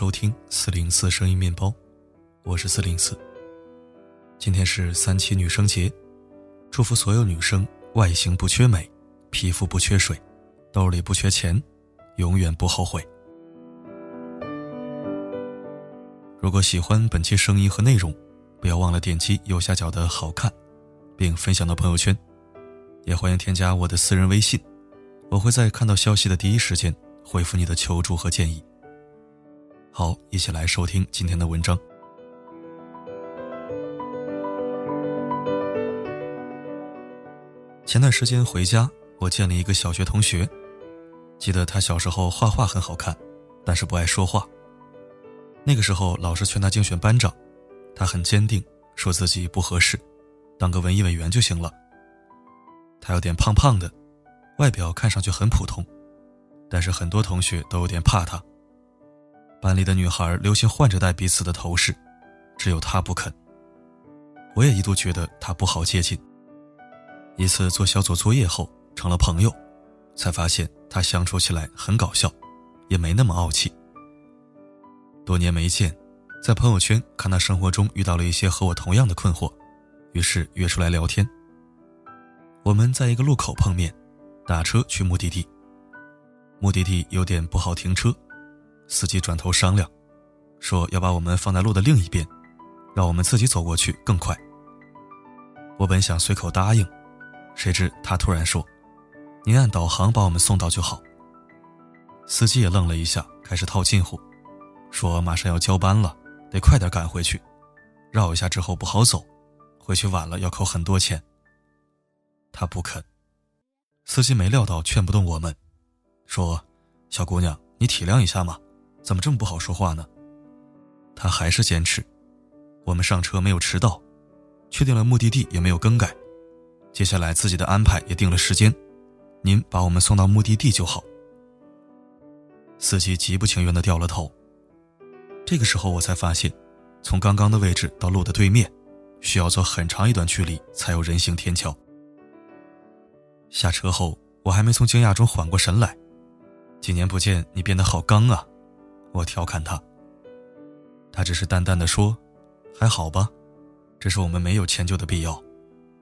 收听四零四声音面包，我是四零四。今天是三七女生节，祝福所有女生外形不缺美，皮肤不缺水，兜里不缺钱，永远不后悔。如果喜欢本期声音和内容，不要忘了点击右下角的好看，并分享到朋友圈。也欢迎添加我的私人微信，我会在看到消息的第一时间回复你的求助和建议。好，一起来收听今天的文章。前段时间回家，我见了一个小学同学，记得他小时候画画很好看，但是不爱说话。那个时候，老师劝他竞选班长，他很坚定，说自己不合适，当个文艺委员就行了。他有点胖胖的，外表看上去很普通，但是很多同学都有点怕他。班里的女孩流行换着戴彼此的头饰，只有她不肯。我也一度觉得她不好接近。一次做小组作业后成了朋友，才发现他相处起来很搞笑，也没那么傲气。多年没见，在朋友圈看他生活中遇到了一些和我同样的困惑，于是约出来聊天。我们在一个路口碰面，打车去目的地。目的地有点不好停车。司机转头商量，说要把我们放在路的另一边，让我们自己走过去更快。我本想随口答应，谁知他突然说：“您按导航把我们送到就好。”司机也愣了一下，开始套近乎，说马上要交班了，得快点赶回去，绕一下之后不好走，回去晚了要扣很多钱。他不肯，司机没料到劝不动我们，说：“小姑娘，你体谅一下嘛。”怎么这么不好说话呢？他还是坚持。我们上车没有迟到，确定了目的地也没有更改，接下来自己的安排也定了时间，您把我们送到目的地就好。司机极不情愿的掉了头。这个时候我才发现，从刚刚的位置到路的对面，需要走很长一段距离才有人行天桥。下车后，我还没从惊讶中缓过神来，几年不见，你变得好刚啊！我调侃他，他只是淡淡的说：“还好吧，只是我们没有迁就的必要。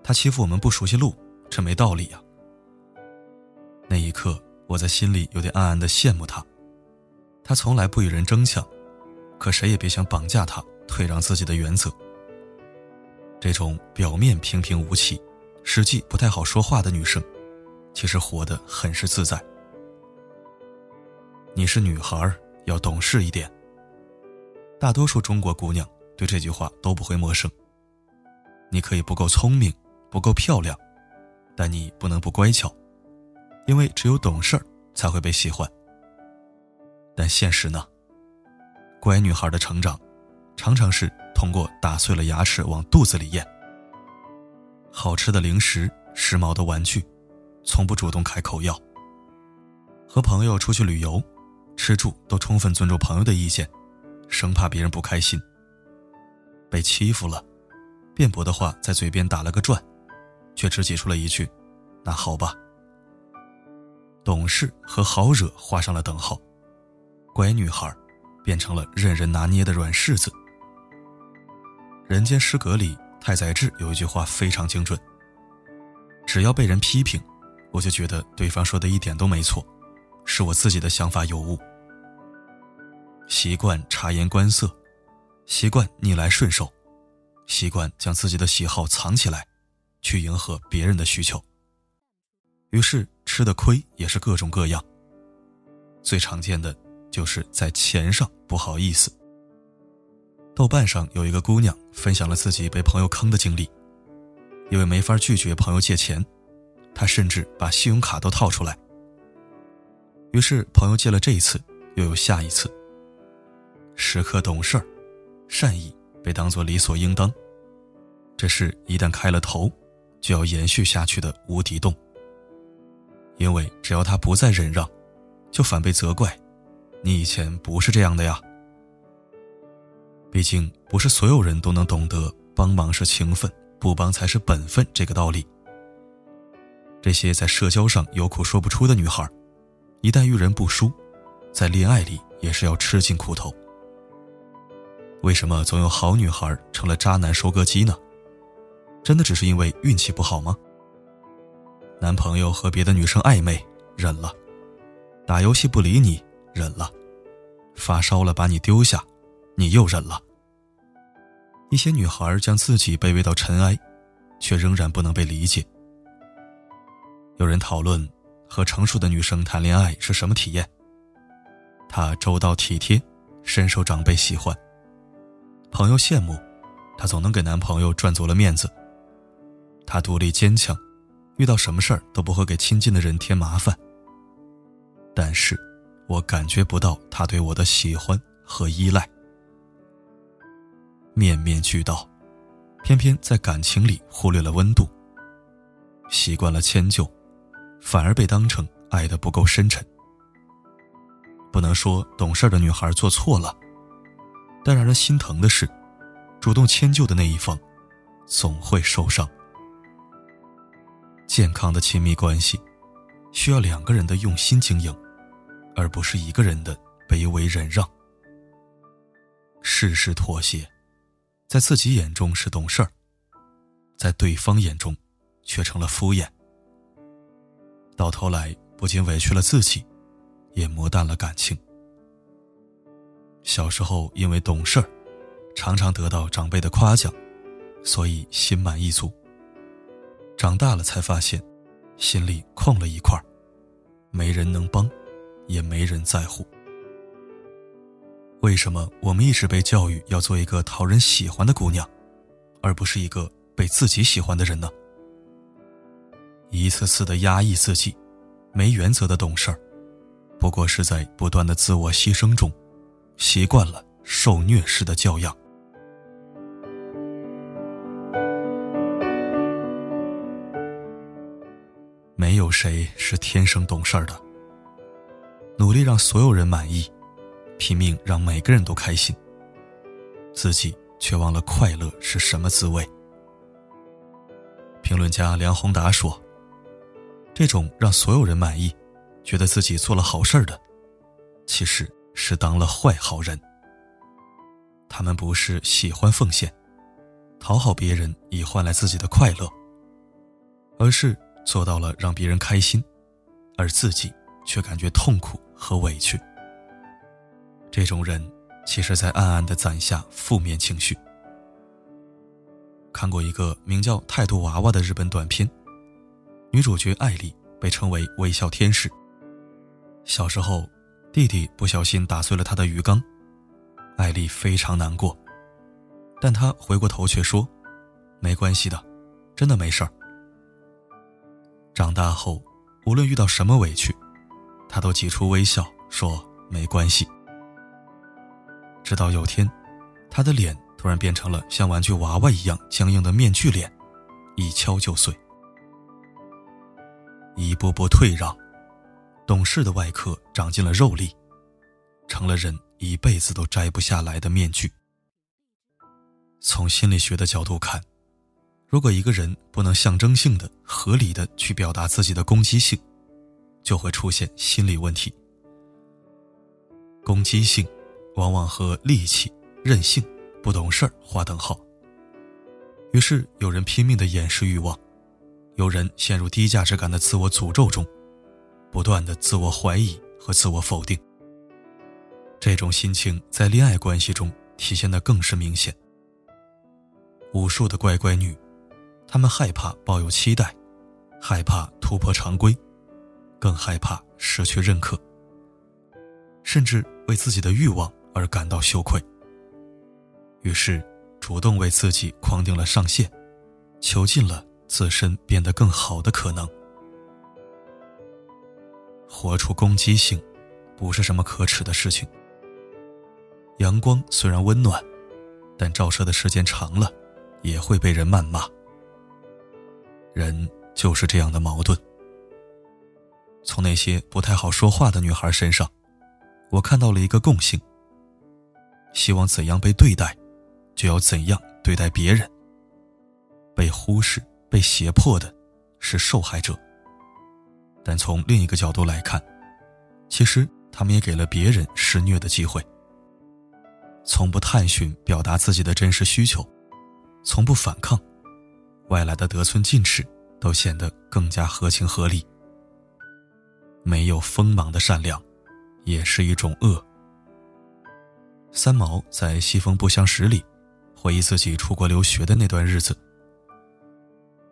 他欺负我们不熟悉路，这没道理呀。”那一刻，我在心里有点暗暗的羡慕他。他从来不与人争抢，可谁也别想绑架他，退让自己的原则。这种表面平平无奇，实际不太好说话的女生，其实活得很是自在。你是女孩儿。要懂事一点。大多数中国姑娘对这句话都不会陌生。你可以不够聪明，不够漂亮，但你不能不乖巧，因为只有懂事儿才会被喜欢。但现实呢？乖女孩的成长，常常是通过打碎了牙齿往肚子里咽。好吃的零食，时髦的玩具，从不主动开口要。和朋友出去旅游。吃住都充分尊重朋友的意见，生怕别人不开心。被欺负了，辩驳的话在嘴边打了个转，却只挤出了一句：“那好吧。”懂事和好惹画上了等号，乖女孩变成了任人拿捏的软柿子。人间失格里，太宰治有一句话非常精准：“只要被人批评，我就觉得对方说的一点都没错。”是我自己的想法有误，习惯察言观色，习惯逆来顺受，习惯将自己的喜好藏起来，去迎合别人的需求。于是吃的亏也是各种各样。最常见的就是在钱上不好意思。豆瓣上有一个姑娘分享了自己被朋友坑的经历，因为没法拒绝朋友借钱，她甚至把信用卡都套出来。于是，朋友借了这一次，又有下一次。时刻懂事儿，善意被当作理所应当，这是一旦开了头，就要延续下去的无底洞。因为只要他不再忍让，就反被责怪：“你以前不是这样的呀。”毕竟，不是所有人都能懂得帮忙是情分，不帮才是本分这个道理。这些在社交上有苦说不出的女孩。一旦遇人不淑，在恋爱里也是要吃尽苦头，为什么总有好女孩成了渣男收割机呢？真的只是因为运气不好吗？男朋友和别的女生暧昧，忍了；打游戏不理你，忍了；发烧了把你丢下，你又忍了。一些女孩将自己卑微到尘埃，却仍然不能被理解。有人讨论和成熟的女生谈恋爱是什么体验？她周到体贴，深受长辈喜欢。朋友羡慕，她总能给男朋友赚足了面子。她独立坚强，遇到什么事儿都不会给亲近的人添麻烦。但是，我感觉不到她对我的喜欢和依赖。面面俱到，偏偏在感情里忽略了温度。习惯了迁就，反而被当成爱的不够深沉。不能说懂事的女孩做错了。但让人心疼的是，主动迁就的那一方，总会受伤。健康的亲密关系，需要两个人的用心经营，而不是一个人的卑微忍让。事事妥协，在自己眼中是懂事儿，在对方眼中，却成了敷衍。到头来，不仅委屈了自己，也磨淡了感情。小时候因为懂事儿，常常得到长辈的夸奖，所以心满意足。长大了才发现，心里空了一块儿没人能帮，也没人在乎。为什么我们一直被教育要做一个讨人喜欢的姑娘，而不是一个被自己喜欢的人呢？一次次的压抑自己，没原则的懂事儿，不过是在不断的自我牺牲中。习惯了受虐式的教养，没有谁是天生懂事儿的。努力让所有人满意，拼命让每个人都开心，自己却忘了快乐是什么滋味。评论家梁宏达说：“这种让所有人满意，觉得自己做了好事儿的，其实……”是当了坏好人。他们不是喜欢奉献，讨好别人以换来自己的快乐，而是做到了让别人开心，而自己却感觉痛苦和委屈。这种人，其实在暗暗的攒下负面情绪。看过一个名叫《态度娃娃》的日本短片，女主角艾丽被称为微笑天使。小时候。弟弟不小心打碎了他的鱼缸，艾丽非常难过，但她回过头却说：“没关系的，真的没事儿。”长大后，无论遇到什么委屈，她都挤出微笑说：“没关系。”直到有天，她的脸突然变成了像玩具娃娃一样僵硬的面具脸，一敲就碎，一步步退让。懂事的外壳长进了肉粒，成了人一辈子都摘不下来的面具。从心理学的角度看，如果一个人不能象征性的、合理的去表达自己的攻击性，就会出现心理问题。攻击性往往和戾气、任性、不懂事儿划等号。于是有人拼命的掩饰欲望，有人陷入低价值感的自我诅咒中。不断的自我怀疑和自我否定，这种心情在恋爱关系中体现的更是明显。无数的乖乖女，她们害怕抱有期待，害怕突破常规，更害怕失去认可，甚至为自己的欲望而感到羞愧。于是，主动为自己框定了上限，囚禁了自身变得更好的可能。活出攻击性，不是什么可耻的事情。阳光虽然温暖，但照射的时间长了，也会被人谩骂。人就是这样的矛盾。从那些不太好说话的女孩身上，我看到了一个共性：希望怎样被对待，就要怎样对待别人。被忽视、被胁迫的，是受害者。但从另一个角度来看，其实他们也给了别人施虐的机会。从不探寻表达自己的真实需求，从不反抗，外来的得寸进尺都显得更加合情合理。没有锋芒的善良，也是一种恶。三毛在《西风不相识》里回忆自己出国留学的那段日子。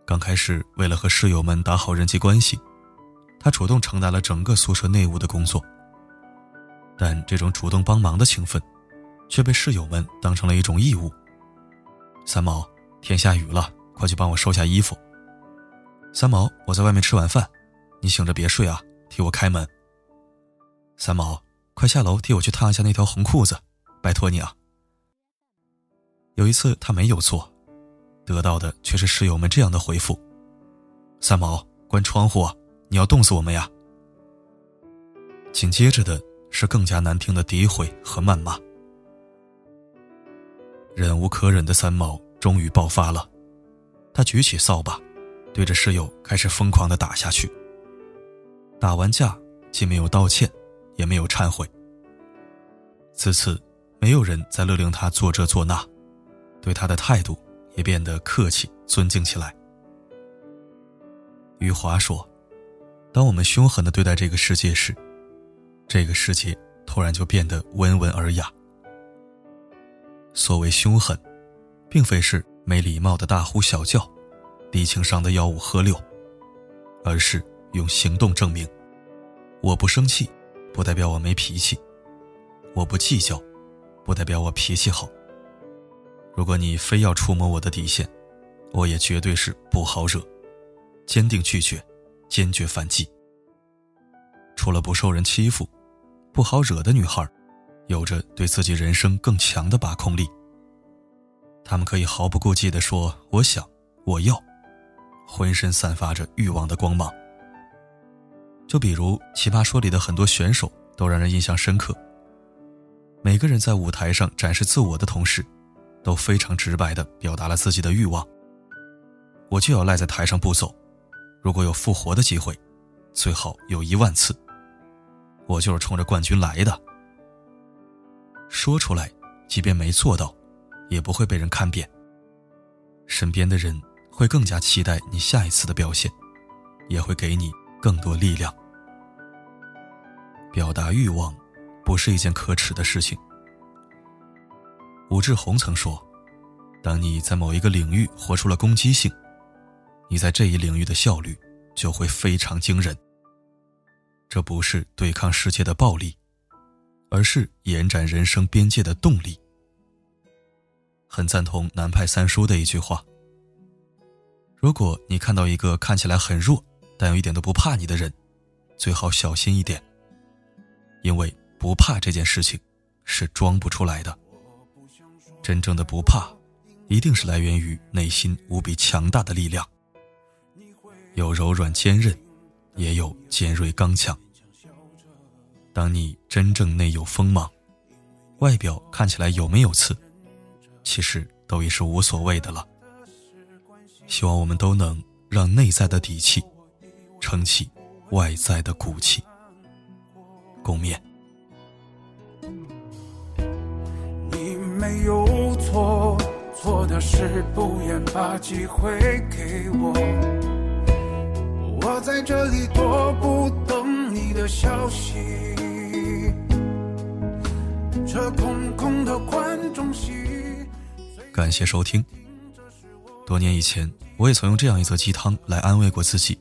刚开始，为了和室友们打好人际关系，他主动承担了整个宿舍内务的工作。但这种主动帮忙的情分，却被室友们当成了一种义务。三毛，天下雨了，快去帮我收下衣服。三毛，我在外面吃晚饭，你醒着别睡啊，替我开门。三毛，快下楼替我去烫一下那条红裤子。拜托你啊！有一次他没有做，得到的却是室友们这样的回复：“三毛，关窗户，你要冻死我们呀！”紧接着的是更加难听的诋毁和谩骂。忍无可忍的三毛终于爆发了，他举起扫把，对着室友开始疯狂的打下去。打完架，既没有道歉，也没有忏悔。自此。没有人再勒令他做这做那，对他的态度也变得客气尊敬起来。余华说：“当我们凶狠的对待这个世界时，这个世界突然就变得温文尔雅。所谓凶狠，并非是没礼貌的大呼小叫、低情商的吆五喝六，而是用行动证明：我不生气，不代表我没脾气；我不计较。”不代表我脾气好。如果你非要触摸我的底线，我也绝对是不好惹，坚定拒绝，坚决反击。除了不受人欺负，不好惹的女孩，有着对自己人生更强的把控力。她们可以毫不顾忌地说“我想，我要”，浑身散发着欲望的光芒。就比如《奇葩说》里的很多选手，都让人印象深刻。每个人在舞台上展示自我的同时，都非常直白地表达了自己的欲望。我就要赖在台上不走，如果有复活的机会，最好有一万次。我就是冲着冠军来的。说出来，即便没做到，也不会被人看扁。身边的人会更加期待你下一次的表现，也会给你更多力量。表达欲望。不是一件可耻的事情。武志红曾说：“当你在某一个领域活出了攻击性，你在这一领域的效率就会非常惊人。这不是对抗世界的暴力，而是延展人生边界的动力。”很赞同南派三叔的一句话：“如果你看到一个看起来很弱，但又一点都不怕你的人，最好小心一点，因为。”不怕这件事情，是装不出来的。真正的不怕，一定是来源于内心无比强大的力量。有柔软坚韧，也有尖锐刚强。当你真正内有锋芒，外表看起来有没有刺，其实都已是无所谓的了。希望我们都能让内在的底气，撑起外在的骨气。共勉。你没有错，错的是不愿把机会给我。我在这里踱步，等你的消息。这空空的观众席。感谢收听。多年以前，我也曾用这样一则鸡汤来安慰过自己：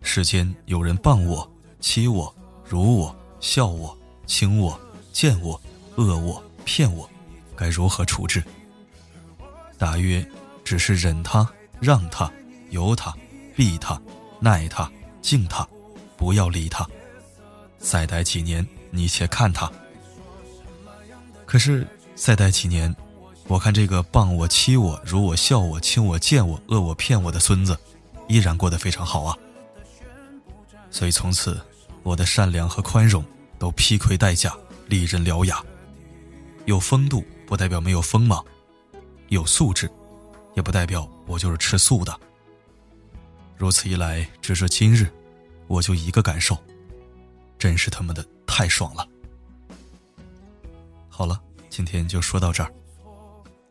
世间有人谤我、欺我、辱我、笑我、轻我、贱我、恶我。骗我，该如何处置？大约只是忍他、让他、由他、避他、耐他、敬他，不要理他。再待几年，你且看他。可是再待几年，我看这个谤我、欺我、辱我、笑我、轻我、贱我、恶我、骗我的孙子，依然过得非常好啊。所以从此，我的善良和宽容都披盔戴甲，利刃獠牙。有风度不代表没有锋芒，有素质，也不代表我就是吃素的。如此一来，直至今日，我就一个感受，真是他妈的太爽了。好了，今天就说到这儿。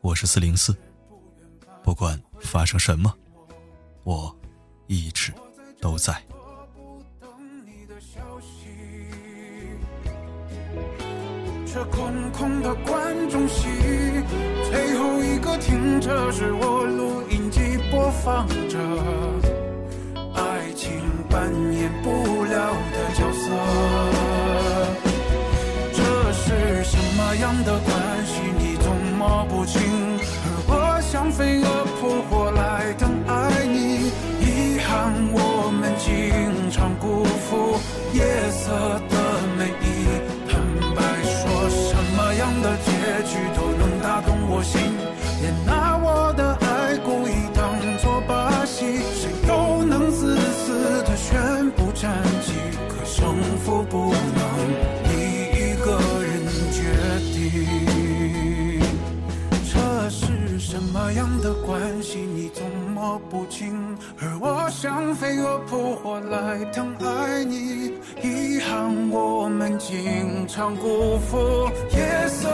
我是四零四，不管发生什么，我一直都在。这空空的观众席，最后一个听着是我录音机播放着，爱情扮演不了的角色。这是什么样的关系，你总摸不清。而我像飞蛾扑火来等爱你，遗憾我们经常辜负夜色的关系你总摸不清，而我像飞蛾扑火来疼爱你，遗憾我们经常辜负。夜色